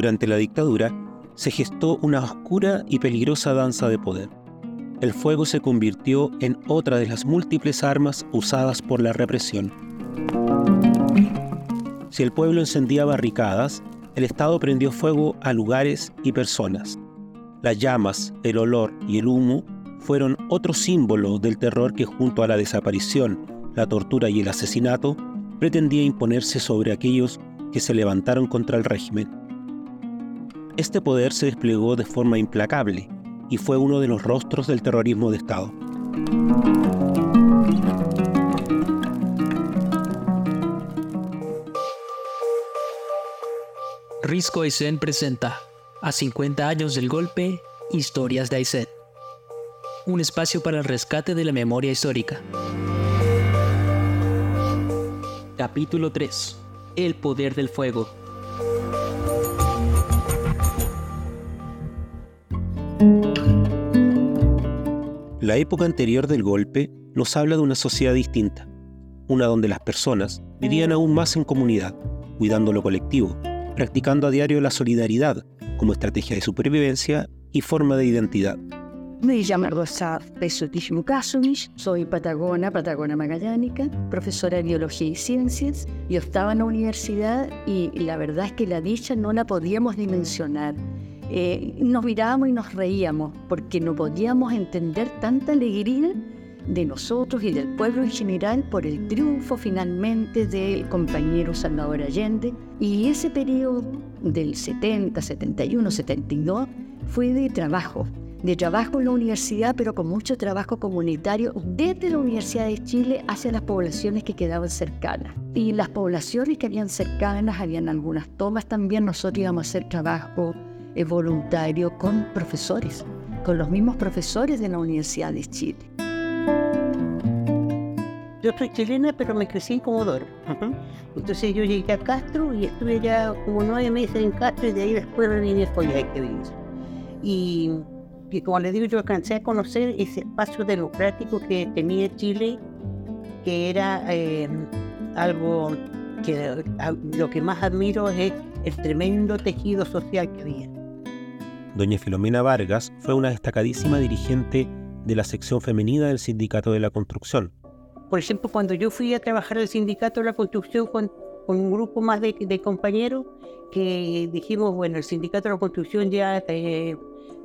Durante la dictadura, se gestó una oscura y peligrosa danza de poder. El fuego se convirtió en otra de las múltiples armas usadas por la represión. Si el pueblo encendía barricadas, el Estado prendió fuego a lugares y personas. Las llamas, el olor y el humo fueron otro símbolo del terror que junto a la desaparición, la tortura y el asesinato pretendía imponerse sobre aquellos que se levantaron contra el régimen. Este poder se desplegó de forma implacable y fue uno de los rostros del terrorismo de Estado. Risco Aysén presenta a 50 años del golpe, Historias de Aysén. Un espacio para el rescate de la memoria histórica. Capítulo 3. El poder del fuego. La época anterior del golpe nos habla de una sociedad distinta, una donde las personas vivían aún más en comunidad, cuidando lo colectivo, practicando a diario la solidaridad como estrategia de supervivencia y forma de identidad. Me llamo Rosa Pesotis Mukasovic, soy patagona, patagona magallánica, profesora de biología y ciencias. Yo estaba en la universidad y la verdad es que la dicha no la podíamos dimensionar. Eh, nos mirábamos y nos reíamos porque no podíamos entender tanta alegría de nosotros y del pueblo en general por el triunfo finalmente del compañero Salvador Allende. Y ese periodo del 70, 71, 72 fue de trabajo, de trabajo en la universidad, pero con mucho trabajo comunitario desde la Universidad de Chile hacia las poblaciones que quedaban cercanas. Y las poblaciones que habían cercanas, habían algunas tomas también, nosotros íbamos a hacer trabajo voluntario con profesores, con los mismos profesores de la Universidad de Chile. Yo soy chilena, pero me crecí en Comodoro. Entonces yo llegué a Castro y estuve ya como nueve meses en Castro y de ahí después vine a que vivir. Y, y como les digo, yo alcancé a conocer ese espacio democrático que tenía Chile, que era eh, algo que lo que más admiro es el tremendo tejido social que había. Doña Filomena Vargas fue una destacadísima dirigente de la sección femenina del Sindicato de la Construcción, por ejemplo, cuando yo fui a trabajar al sindicato de la construcción con, un grupo más de, compañeros, que dijimos, bueno, el sindicato de la construcción ya eh,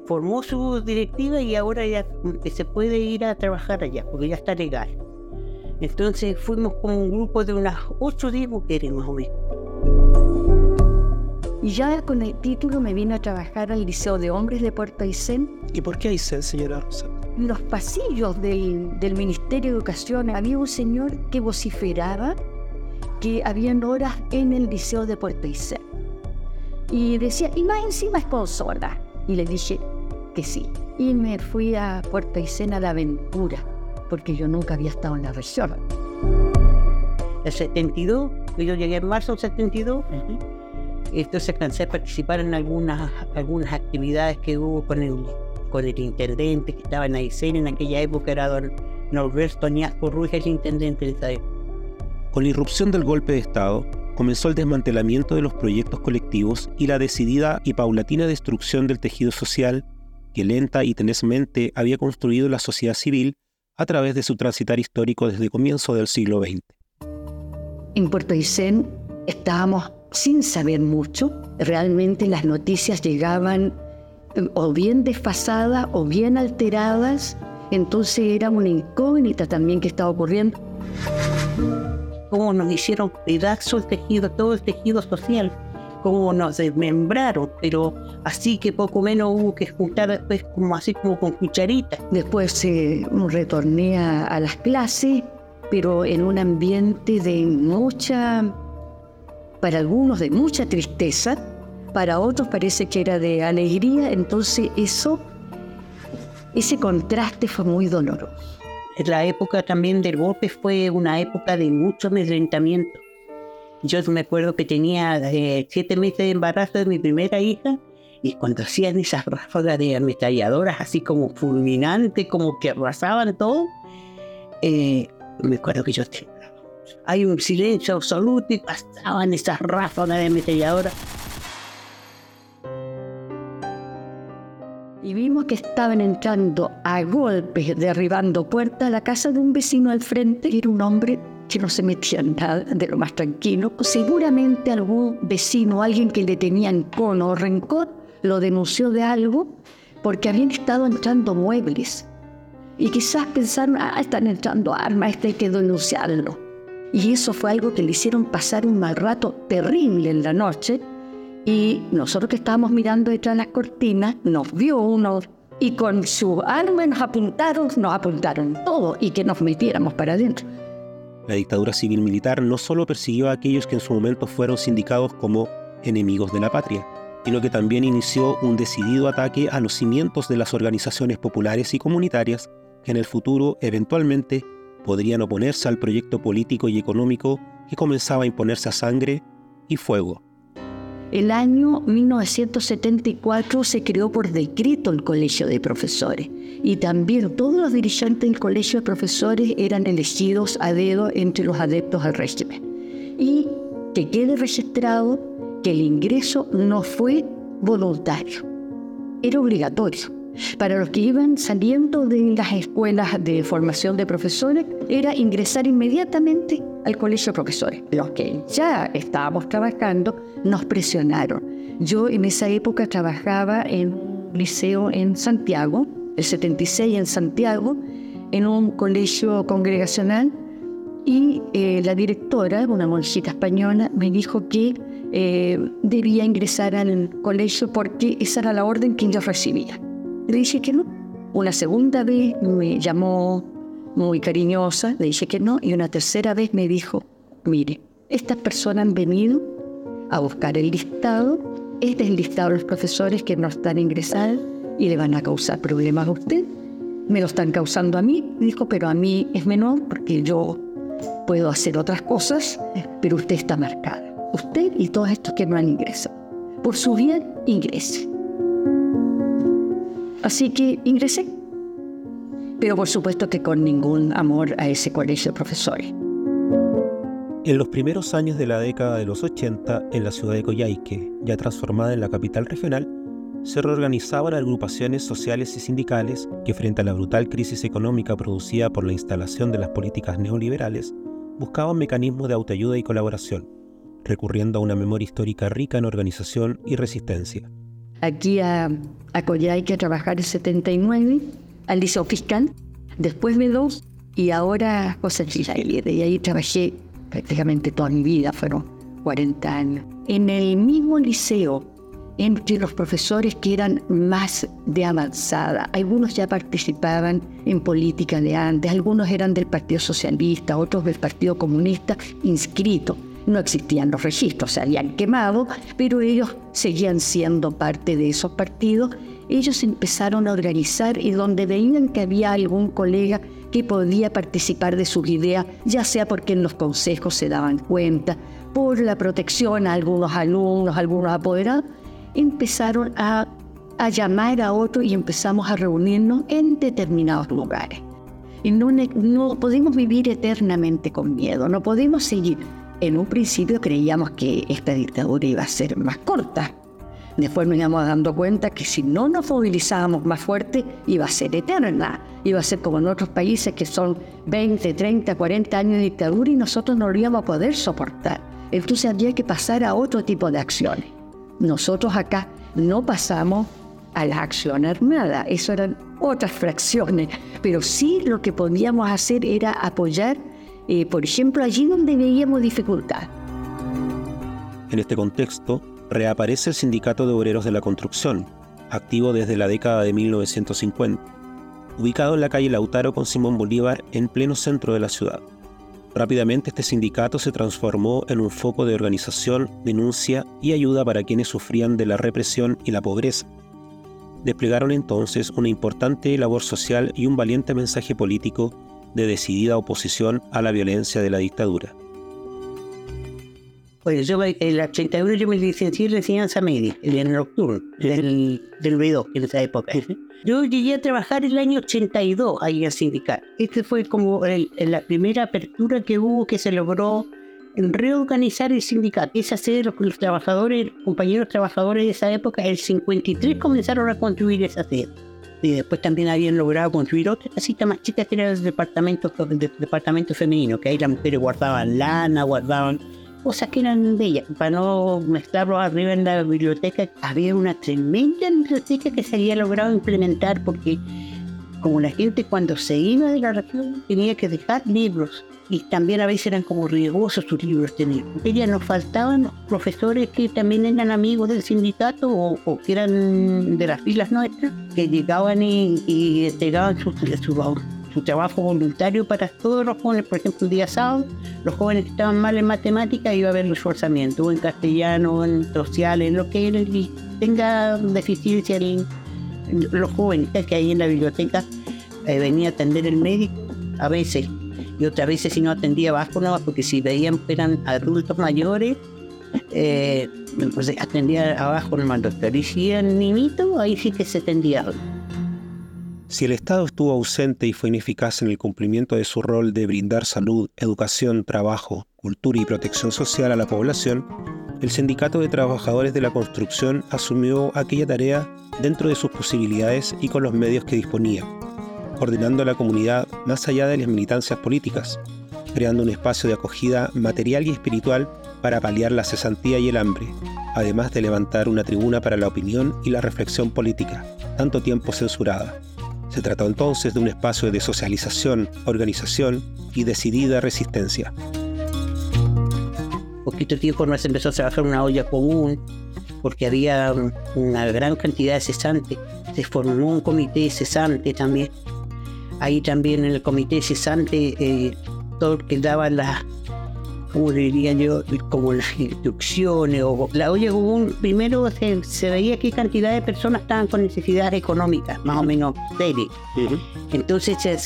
formó su directiva y ahora ya se puede ir a trabajar allá, porque ya está legal. Entonces fuimos como un grupo de unas ocho días mujeres más o menos. Y ya con el título me vine a trabajar al Liceo de Hombres de Puerto Aysén. ¿Y por qué Aysén, señora Rosa? En los pasillos del, del Ministerio de Educación había un señor que vociferaba que habían horas en el Liceo de Puerto Aysén. Y decía, y más encima sponsora. Y le dije que sí. Y me fui a Puerto Aysén a la aventura, porque yo nunca había estado en la región. El 72, yo llegué en marzo del 72, entonces alcancé a participar en algunas, algunas actividades que hubo con el, con el intendente que estaba en Aysén en aquella época, era don Norberto Añasco Ruiz, el intendente de esa época. Con la irrupción del golpe de Estado, comenzó el desmantelamiento de los proyectos colectivos y la decidida y paulatina destrucción del tejido social que lenta y tenazmente había construido la sociedad civil a través de su transitar histórico desde comienzo del siglo XX. En Puerto Aysén estábamos sin saber mucho. Realmente las noticias llegaban eh, o bien desfasadas o bien alteradas. Entonces era una incógnita también que estaba ocurriendo. Cómo nos hicieron pedazos el tejido, todo el tejido social, cómo nos desmembraron, pero así que poco menos hubo que juntar después como así como con cucharitas. Después eh, retorné a las clases, pero en un ambiente de mucha para algunos de mucha tristeza, para otros parece que era de alegría, entonces eso, ese contraste fue muy doloroso. La época también del golpe fue una época de mucho amedrentamiento. Yo me acuerdo que tenía eh, siete meses de embarazo de mi primera hija y cuando hacían esas ráfagas de ametralladoras así como fulminantes, como que arrasaban todo, eh, me acuerdo que yo hay un silencio absoluto y pasaban esas ráfagas de ametralladora. sabíamos que estaban entrando a golpes, derribando puertas a la casa de un vecino al frente, que era un hombre que no se metía en nada, de lo más tranquilo. Seguramente algún vecino, alguien que le tenía encono o rencor, lo denunció de algo porque habían estado entrando muebles. Y quizás pensaron, ah, están entrando armas, este hay que denunciarlo. Y eso fue algo que le hicieron pasar un mal rato terrible en la noche. Y nosotros que estábamos mirando detrás de las cortinas, nos vio uno y con su arma nos apuntaron, nos apuntaron todo y que nos metiéramos para adentro. La dictadura civil-militar no solo persiguió a aquellos que en su momento fueron sindicados como enemigos de la patria, sino que también inició un decidido ataque a los cimientos de las organizaciones populares y comunitarias que en el futuro eventualmente podrían oponerse al proyecto político y económico que comenzaba a imponerse a sangre y fuego. El año 1974 se creó por decreto el Colegio de Profesores y también todos los dirigentes del Colegio de Profesores eran elegidos a dedo entre los adeptos al régimen. Y que quede registrado que el ingreso no fue voluntario, era obligatorio. Para los que iban saliendo de las escuelas de formación de profesores, era ingresar inmediatamente al colegio de profesores. Los que ya estábamos trabajando nos presionaron. Yo en esa época trabajaba en un liceo en Santiago, el 76 en Santiago, en un colegio congregacional, y eh, la directora, una monjita española, me dijo que eh, debía ingresar al colegio porque esa era la orden que yo recibía. Le dije que no. Una segunda vez me llamó muy cariñosa, le dije que no, y una tercera vez me dijo, mire, estas personas han venido a buscar el listado, este es el listado de los profesores que no están ingresados y le van a causar problemas a usted. Me lo están causando a mí, dijo, pero a mí es menor porque yo puedo hacer otras cosas, pero usted está marcada. Usted y todos estos que no han ingresado. Por su bien, ingrese. Así que ingresé. Pero por supuesto que con ningún amor a ese colegio de profesores. En los primeros años de la década de los 80, en la ciudad de Coyhaique, ya transformada en la capital regional, se reorganizaban agrupaciones sociales y sindicales que frente a la brutal crisis económica producida por la instalación de las políticas neoliberales, buscaban mecanismos de autoayuda y colaboración, recurriendo a una memoria histórica rica en organización y resistencia aquí a, a Coyhaique a trabajar en 79, al liceo fiscal, después de dos y ahora José Chile. Y ahí trabajé prácticamente toda mi vida, fueron 40 años. En el mismo liceo, entre los profesores que eran más de avanzada, algunos ya participaban en política de antes, algunos eran del Partido Socialista, otros del Partido Comunista, inscritos no existían los registros, se habían quemado, pero ellos seguían siendo parte de esos partidos. Ellos empezaron a organizar y donde veían que había algún colega que podía participar de sus ideas, ya sea porque en los consejos se daban cuenta, por la protección a algunos alumnos, algunos apoderados, empezaron a, a llamar a otros y empezamos a reunirnos en determinados lugares. Y no, no podemos vivir eternamente con miedo, no podemos seguir en un principio creíamos que esta dictadura iba a ser más corta. Después nos íbamos dando cuenta que si no nos movilizábamos más fuerte, iba a ser eterna. Iba a ser como en otros países que son 20, 30, 40 años de dictadura y nosotros no lo íbamos a poder soportar. Entonces había que pasar a otro tipo de acciones. Nosotros acá no pasamos a la acción armada, eso eran otras fracciones, pero sí lo que podíamos hacer era apoyar eh, por ejemplo, allí donde veíamos dificultad. En este contexto, reaparece el Sindicato de Obreros de la Construcción, activo desde la década de 1950, ubicado en la calle Lautaro con Simón Bolívar en pleno centro de la ciudad. Rápidamente este sindicato se transformó en un foco de organización, denuncia y ayuda para quienes sufrían de la represión y la pobreza. Desplegaron entonces una importante labor social y un valiente mensaje político de decidida oposición a la violencia de la dictadura. Pues yo en el 81 yo me licencié en enseñanza media, en el nocturno, del, del B2 en esa época. Yo llegué a trabajar el año 82 ahí en el sindicato. Este fue como la primera apertura que hubo que se logró reorganizar el sindicato. Esa sede, los, los trabajadores, compañeros trabajadores de esa época, el 53 comenzaron a construir esa sede. Y después también habían logrado construir otra casita más chica que era el departamento, de, departamento femenino, que ahí las mujeres guardaban lana, guardaban cosas que eran bellas. Para no mezclarlo arriba en la biblioteca, había una tremenda biblioteca que se había logrado implementar porque como la gente cuando se iba de la región tenía que dejar libros y también a veces eran como riesgosos sus libros tener. Ella nos faltaban profesores que también eran amigos del sindicato o, que eran de las filas nuestras, que llegaban y, y entregaban su, su, trabajo voluntario para todos los jóvenes. Por ejemplo, el día sábado, los jóvenes que estaban mal en matemática iba a haber reforzamiento, en castellano, en social, en lo que él tenga deficiencia en, los jóvenes que hay en la biblioteca. Eh, venía a atender el médico a veces y otras veces si no atendía no, porque si veían que eran adultos mayores, eh, pues atendía abajo el doctor. Y si eran niñitos, ahí sí que se atendía. Si el Estado estuvo ausente y fue ineficaz en el cumplimiento de su rol de brindar salud, educación, trabajo, cultura y protección social a la población, el Sindicato de Trabajadores de la Construcción asumió aquella tarea dentro de sus posibilidades y con los medios que disponía coordinando a la comunidad más allá de las militancias políticas, creando un espacio de acogida material y espiritual para paliar la cesantía y el hambre, además de levantar una tribuna para la opinión y la reflexión política, tanto tiempo censurada. Se trató entonces de un espacio de socialización, organización y decidida resistencia. Poquito tiempo nos empezó a trabajar una olla común, porque había una gran cantidad de cesantes. Se formó un comité cesante también, ahí también en el comité cesante, eh, todo el que daba las, como diría yo, como las instrucciones, o la común, primero se, veía qué cantidad de personas estaban con necesidades económicas, más o menos serias. Entonces se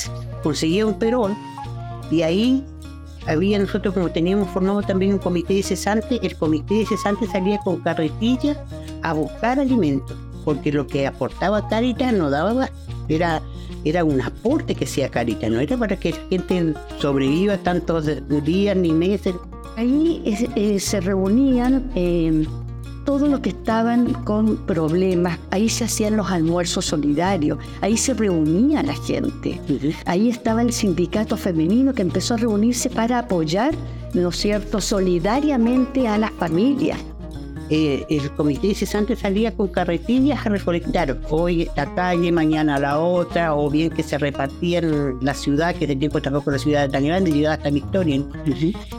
conseguía un perón y ahí había nosotros como teníamos formado también un comité de cesante, el comité de cesante salía con carretillas a buscar alimentos, porque lo que aportaba Caritas no daba, era era un aporte que sea Carita, no era para que la gente sobreviva tantos días ni meses. Ahí eh, se reunían eh, todos los que estaban con problemas, ahí se hacían los almuerzos solidarios, ahí se reunía la gente, ahí estaba el sindicato femenino que empezó a reunirse para apoyar, ¿no es cierto?, solidariamente a las familias. Eh, el comité cesante salía con carretillas a recolectar hoy esta calle, mañana la otra, o bien que se repartían la ciudad, que de tiempo tampoco la ciudad tan grande, llegaba hasta Victoria.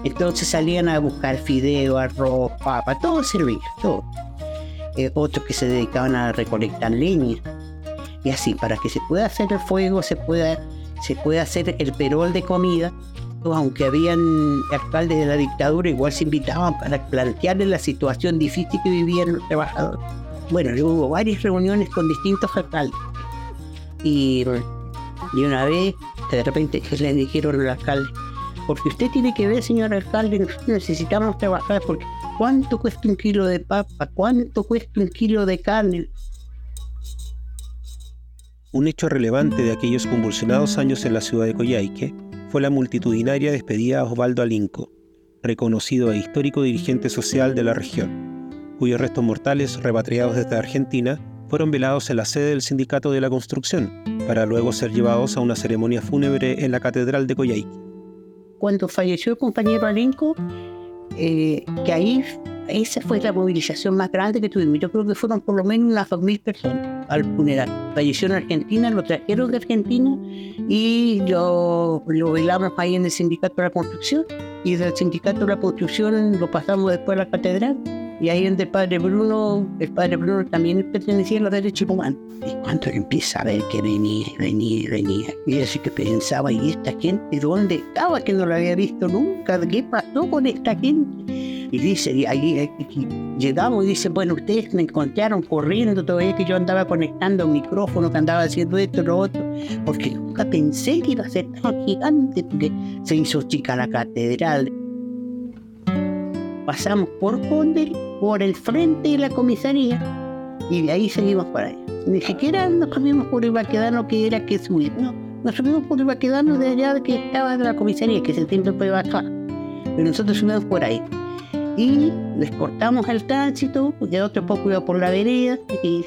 Entonces salían a buscar fideo, arroz, papa, todo servía, todo. Eh, otros que se dedicaban a recolectar leña. Y así, para que se pueda hacer el fuego, se pueda, se pueda hacer el perol de comida, aunque habían alcaldes de la dictadura, igual se invitaban para plantearles la situación difícil que vivían los trabajadores. Bueno, hubo varias reuniones con distintos alcaldes. Y, y una vez, de repente, le dijeron al alcalde, porque usted tiene que ver, señor alcalde, nosotros necesitamos trabajar, porque ¿cuánto cuesta un kilo de papa? ¿Cuánto cuesta un kilo de carne? Un hecho relevante de aquellos convulsionados años en la ciudad de Coyhaique fue la multitudinaria despedida a Osvaldo Alinco, reconocido e histórico dirigente social de la región, cuyos restos mortales, repatriados desde Argentina, fueron velados en la sede del Sindicato de la Construcción, para luego ser llevados a una ceremonia fúnebre en la Catedral de Coyhaique. Cuando falleció el compañero Alinco, eh, que ahí esa fue la movilización más grande que tuvimos. Yo creo que fueron por lo menos unas 2.000 personas al funeral. Falleció en Argentina, lo trajeron de Argentina y lo, lo velamos ahí en el Sindicato de la Construcción. Y del Sindicato de la Construcción lo pasamos después a la Catedral. Y ahí donde el padre Bruno, el padre Bruno también pertenecía a los derechos humanos. Y cuando empieza a ver que venía, venía, venía, y así que pensaba, ¿y esta gente dónde estaba? Que no lo había visto nunca, ¿qué pasó con esta gente? Y dice, y ahí llegamos y dice, bueno, ustedes me encontraron corriendo todavía que yo andaba conectando un micrófono, que andaba haciendo esto, lo otro, porque nunca pensé que iba a ser tan gigante, porque se hizo chica la catedral. Pasamos por Conde, por el frente de la comisaría, y de ahí seguimos para allá. Ni siquiera nos subimos por el vaquedano que era que subir, no, nos subimos por el vaquedano de allá que estaba de la comisaría, que se siempre puede bajar. Pero nosotros subimos por ahí y les cortamos el tránsito, porque otro poco iba por la vereda, y,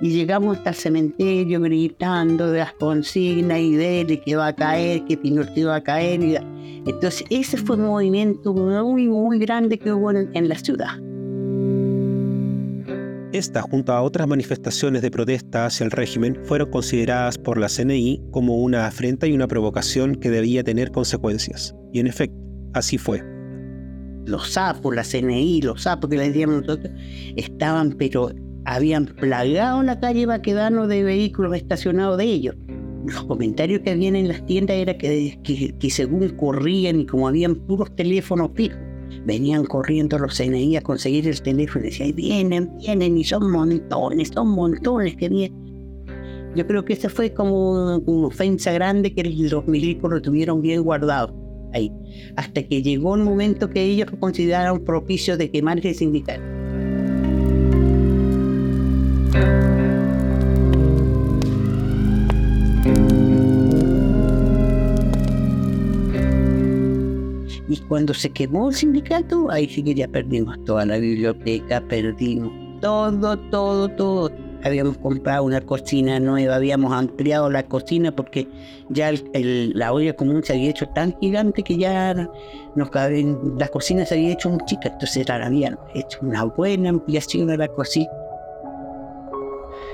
y llegamos hasta el cementerio gritando de las consignas y de que va a caer, que Pinochet va a caer. Entonces ese fue un movimiento muy, muy grande que hubo en, la ciudad. Esta, junto a otras manifestaciones de protesta hacia el régimen, fueron consideradas por la CNI como una afrenta y una provocación que debía tener consecuencias. Y en efecto, así fue. Los sapos, la CNI, los sapos que le decíamos nosotros, estaban pero habían plagado la calle Baquedano de vehículos estacionados de ellos. Los comentarios que habían en las tiendas era que, que, según corrían y como habían puros teléfonos fijos, venían corriendo los CNI a conseguir el teléfono y decían, vienen, vienen, y son montones, son montones que vienen. Yo creo que esa fue como una ofensa grande que los milicos lo tuvieron bien guardado hasta que llegó el momento que ellos consideraron propicio de quemar el sindicato. Y cuando se quemó el sindicato, ahí sí que ya perdimos toda la biblioteca, perdimos todo, todo, todo. Habíamos comprado una cocina nueva, habíamos ampliado la cocina porque ya la olla común se había hecho tan gigante que ya nos la cocina se había hecho muy chica, entonces habían hecho una buena ampliación de la cocina.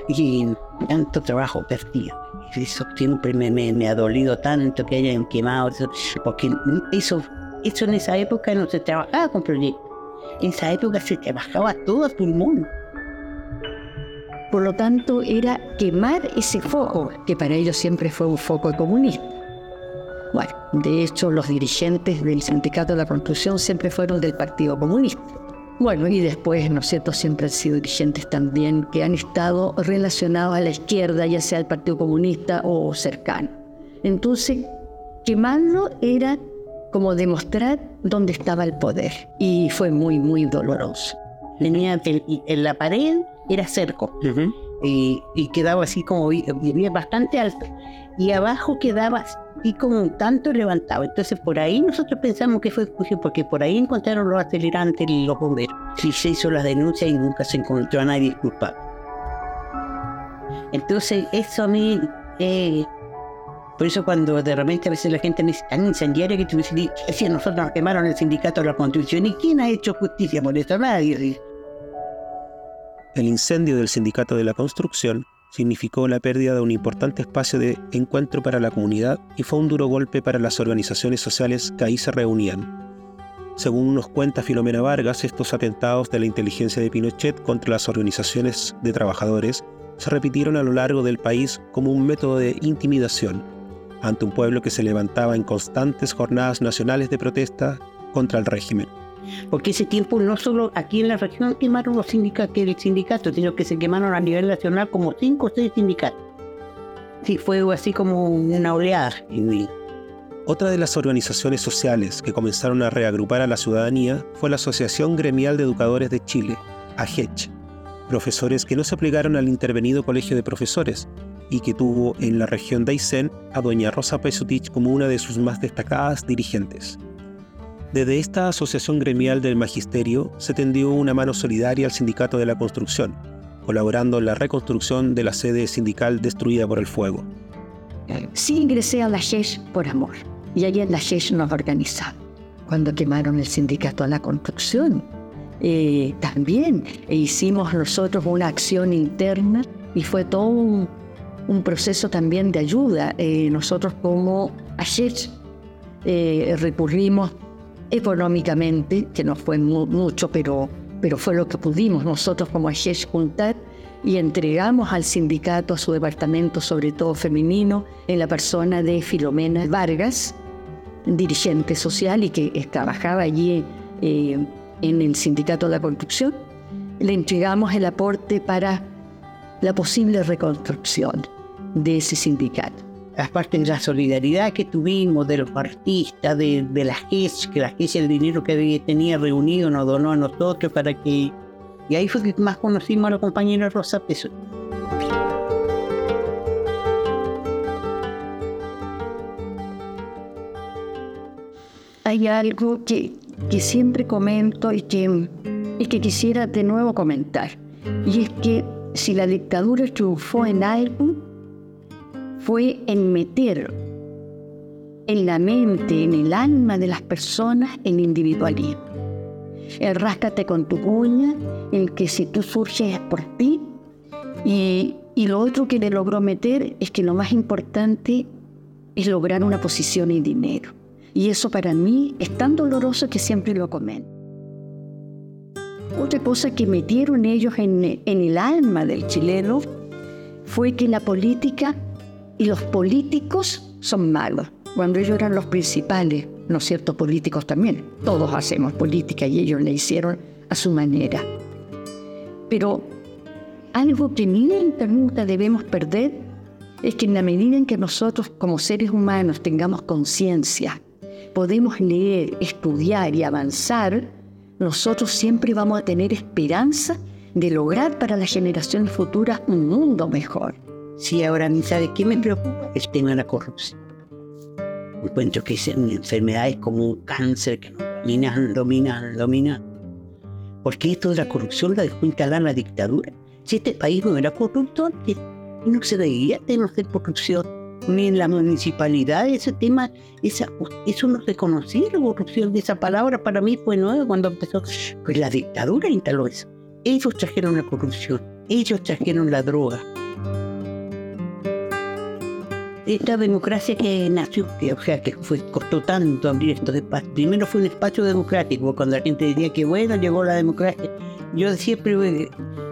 Y tanto trabajo perdido. Eso siempre me, ha dolido tanto que hayan quemado, porque eso eso en esa época no se trabajaba con proyectos. En esa época se trabajaba todo a pulmón. Por lo tanto, era quemar ese foco, que para ellos siempre fue un foco comunista. Bueno, de hecho, los dirigentes del Sindicato de la Construcción siempre fueron del Partido Comunista. Bueno, y después, ¿no es cierto?, siempre han sido dirigentes también que han estado relacionados a la izquierda, ya sea el Partido Comunista o cercano. Entonces, quemarlo era como demostrar dónde estaba el poder. Y fue muy, muy doloroso. Tenía en la pared era cerco y, quedaba así como bastante alto y abajo quedaba así como un tanto levantado. Entonces por ahí nosotros pensamos que fue porque por ahí encontraron los acelerantes y los bomberos. Y se hizo la denuncia y nunca se encontró a nadie culpable. Entonces eso a mí eh, por eso cuando de repente a veces la gente me dice tan incendiaria que tú dices, si nosotros nos quemaron el sindicato de la construcción, ¿y quién ha hecho justicia por eso? Nadie. El incendio del sindicato de la construcción significó la pérdida de un importante espacio de encuentro para la comunidad y fue un duro golpe para las organizaciones sociales que ahí se reunían. Según nos cuenta Filomena Vargas, estos atentados de la inteligencia de Pinochet contra las organizaciones de trabajadores se repitieron a lo largo del país como un método de intimidación ante un pueblo que se levantaba en constantes jornadas nacionales de protesta contra el régimen. Porque ese tiempo no solo aquí en la región quemaron los sindicatos, el sindicato, sino que se quemaron a nivel nacional como cinco o seis sindicatos. Sí, fue así como una oleada. Otra de las organizaciones sociales que comenzaron a reagrupar a la ciudadanía fue la Asociación Gremial de Educadores de Chile, AGECH, profesores que no se plegaron al intervenido Colegio de Profesores, y que tuvo en la región de Aysén a doña Rosa Pesutich como una de sus más destacadas dirigentes. Desde esta asociación gremial del magisterio se tendió una mano solidaria al sindicato de la construcción, colaborando en la reconstrucción de la sede sindical destruida por el fuego. Sí ingresé a la SHESH por amor, y allí en la SHESH nos organizamos. Cuando quemaron el sindicato de la construcción, eh, también hicimos nosotros una acción interna y fue todo un, un proceso también de ayuda. Eh, nosotros como ayer eh, recurrimos económicamente, que no fue mucho, pero, pero fue lo que pudimos nosotros como ayer juntar y entregamos al sindicato, a su departamento, sobre todo femenino, en la persona de Filomena Vargas, dirigente social y que trabajaba allí eh, en el sindicato de la construcción. Le entregamos el aporte para la posible reconstrucción de ese sindicato. Aparte de la solidaridad que tuvimos de los artistas, de, de la GES, que la GES el dinero que tenía reunido nos donó a nosotros para que... Y ahí fue que más conocimos a la compañera Rosa Peso. Hay algo que, que siempre comento y que, y que quisiera de nuevo comentar, y es que si la dictadura triunfó en algo, fue en meter en la mente, en el alma de las personas, el individualismo. El ráscate con tu uña, el que si tú surges es por ti. Y, y lo otro que le logró meter es que lo más importante es lograr una posición y dinero. Y eso para mí es tan doloroso que siempre lo comento. Otra cosa que metieron ellos en, en el alma del chileno fue que la política y los políticos son malos cuando ellos eran los principales, ¿no es cierto? Políticos también. Todos hacemos política y ellos la hicieron a su manera. Pero algo que nunca, debemos perder es que en la medida en que nosotros como seres humanos tengamos conciencia, podemos leer, estudiar y avanzar, nosotros siempre vamos a tener esperanza de lograr para las generaciones futuras un mundo mejor. Sí, ahora, ¿sabe qué me preocupa? El tema de la corrupción encuentro que son enfermedades como un cáncer que dominan, dominan, dominan. Porque esto de la corrupción la dejó instalada la dictadura. Si este país no era corrupto no se veía temas de corrupción. Ni en la municipalidad ese tema, esa, eso no se conocía la corrupción. de Esa palabra para mí fue nueva cuando empezó. Pues la dictadura instaló eso. Ellos trajeron la corrupción, ellos trajeron la droga, esta democracia que nació, que, o sea, que fue, costó tanto abrir estos espacios. Primero fue un espacio democrático, cuando la gente decía que bueno, llegó la democracia. Yo siempre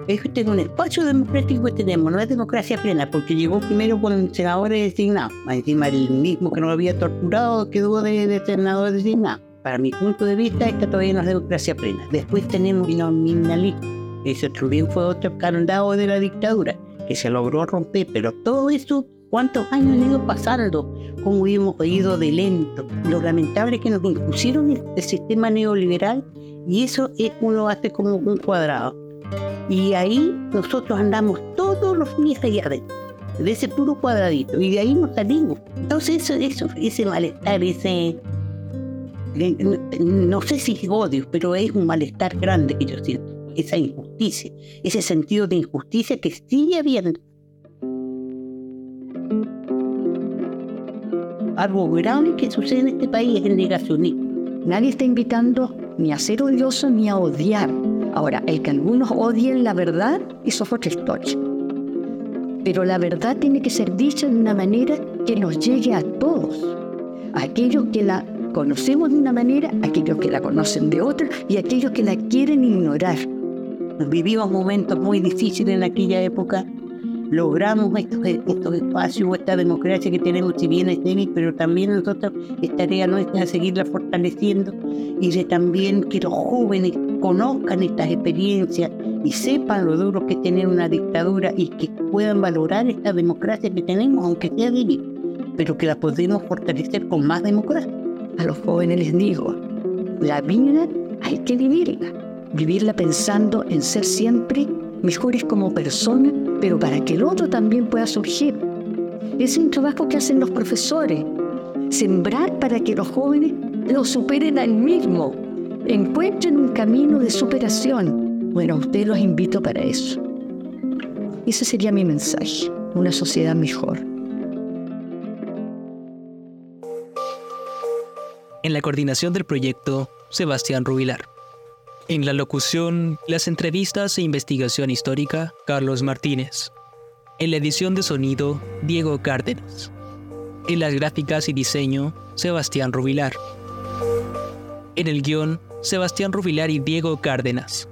es que tengo un espacio democrático que tenemos, no es democracia plena, porque llegó primero con senadores designados. Encima el mismo que nos había torturado quedó de, de senador designado. Para mi punto de vista, esta todavía no es democracia plena. Después tenemos nominalismo. Eso también fue otro candado de la dictadura, que se logró romper, pero todo eso cuántos años han ido pasando, cómo hemos ido de lento. Lo lamentable que nos impusieron el, sistema neoliberal y eso es, uno hace como un cuadrado. Y ahí nosotros andamos todos los días ahí adentro, de ese puro cuadradito, y de ahí nos salimos. Entonces eso, ese malestar, ese... No sé si es odio, pero es un malestar grande que yo siento. Esa injusticia, ese sentido de injusticia que sigue habiendo algo grave que sucede en este país es el negacionismo. Nadie está invitando ni a ser odioso ni a odiar. Ahora, el que algunos odien la verdad, eso es otra historia. Pero la verdad tiene que ser dicha de una manera que nos llegue a todos. A aquellos que la conocemos de una manera, a aquellos que la conocen de otra y a aquellos que la quieren ignorar. Vivimos momentos muy difíciles en aquella época logramos estos, estos espacios, esta democracia que tenemos, si bien es débil, pero también nosotros, es tarea nuestra seguirla fortaleciendo y de también que los jóvenes conozcan estas experiencias y sepan lo duro que es tener una dictadura y que puedan valorar esta democracia que tenemos, aunque sea débil, pero que la podemos fortalecer con más democracia. A los jóvenes les digo, la vida hay que vivirla, vivirla pensando en ser siempre mejores como personas pero para que el otro también pueda surgir. Es un trabajo que hacen los profesores, sembrar para que los jóvenes lo superen al mismo, encuentren un camino de superación. Bueno, a ustedes los invito para eso. Ese sería mi mensaje, una sociedad mejor. En la coordinación del proyecto, Sebastián Rubilar. En la locución, las entrevistas e investigación histórica, Carlos Martínez. En la edición de sonido, Diego Cárdenas. En las gráficas y diseño, Sebastián Rubilar. En el guion, Sebastián Rubilar y Diego Cárdenas.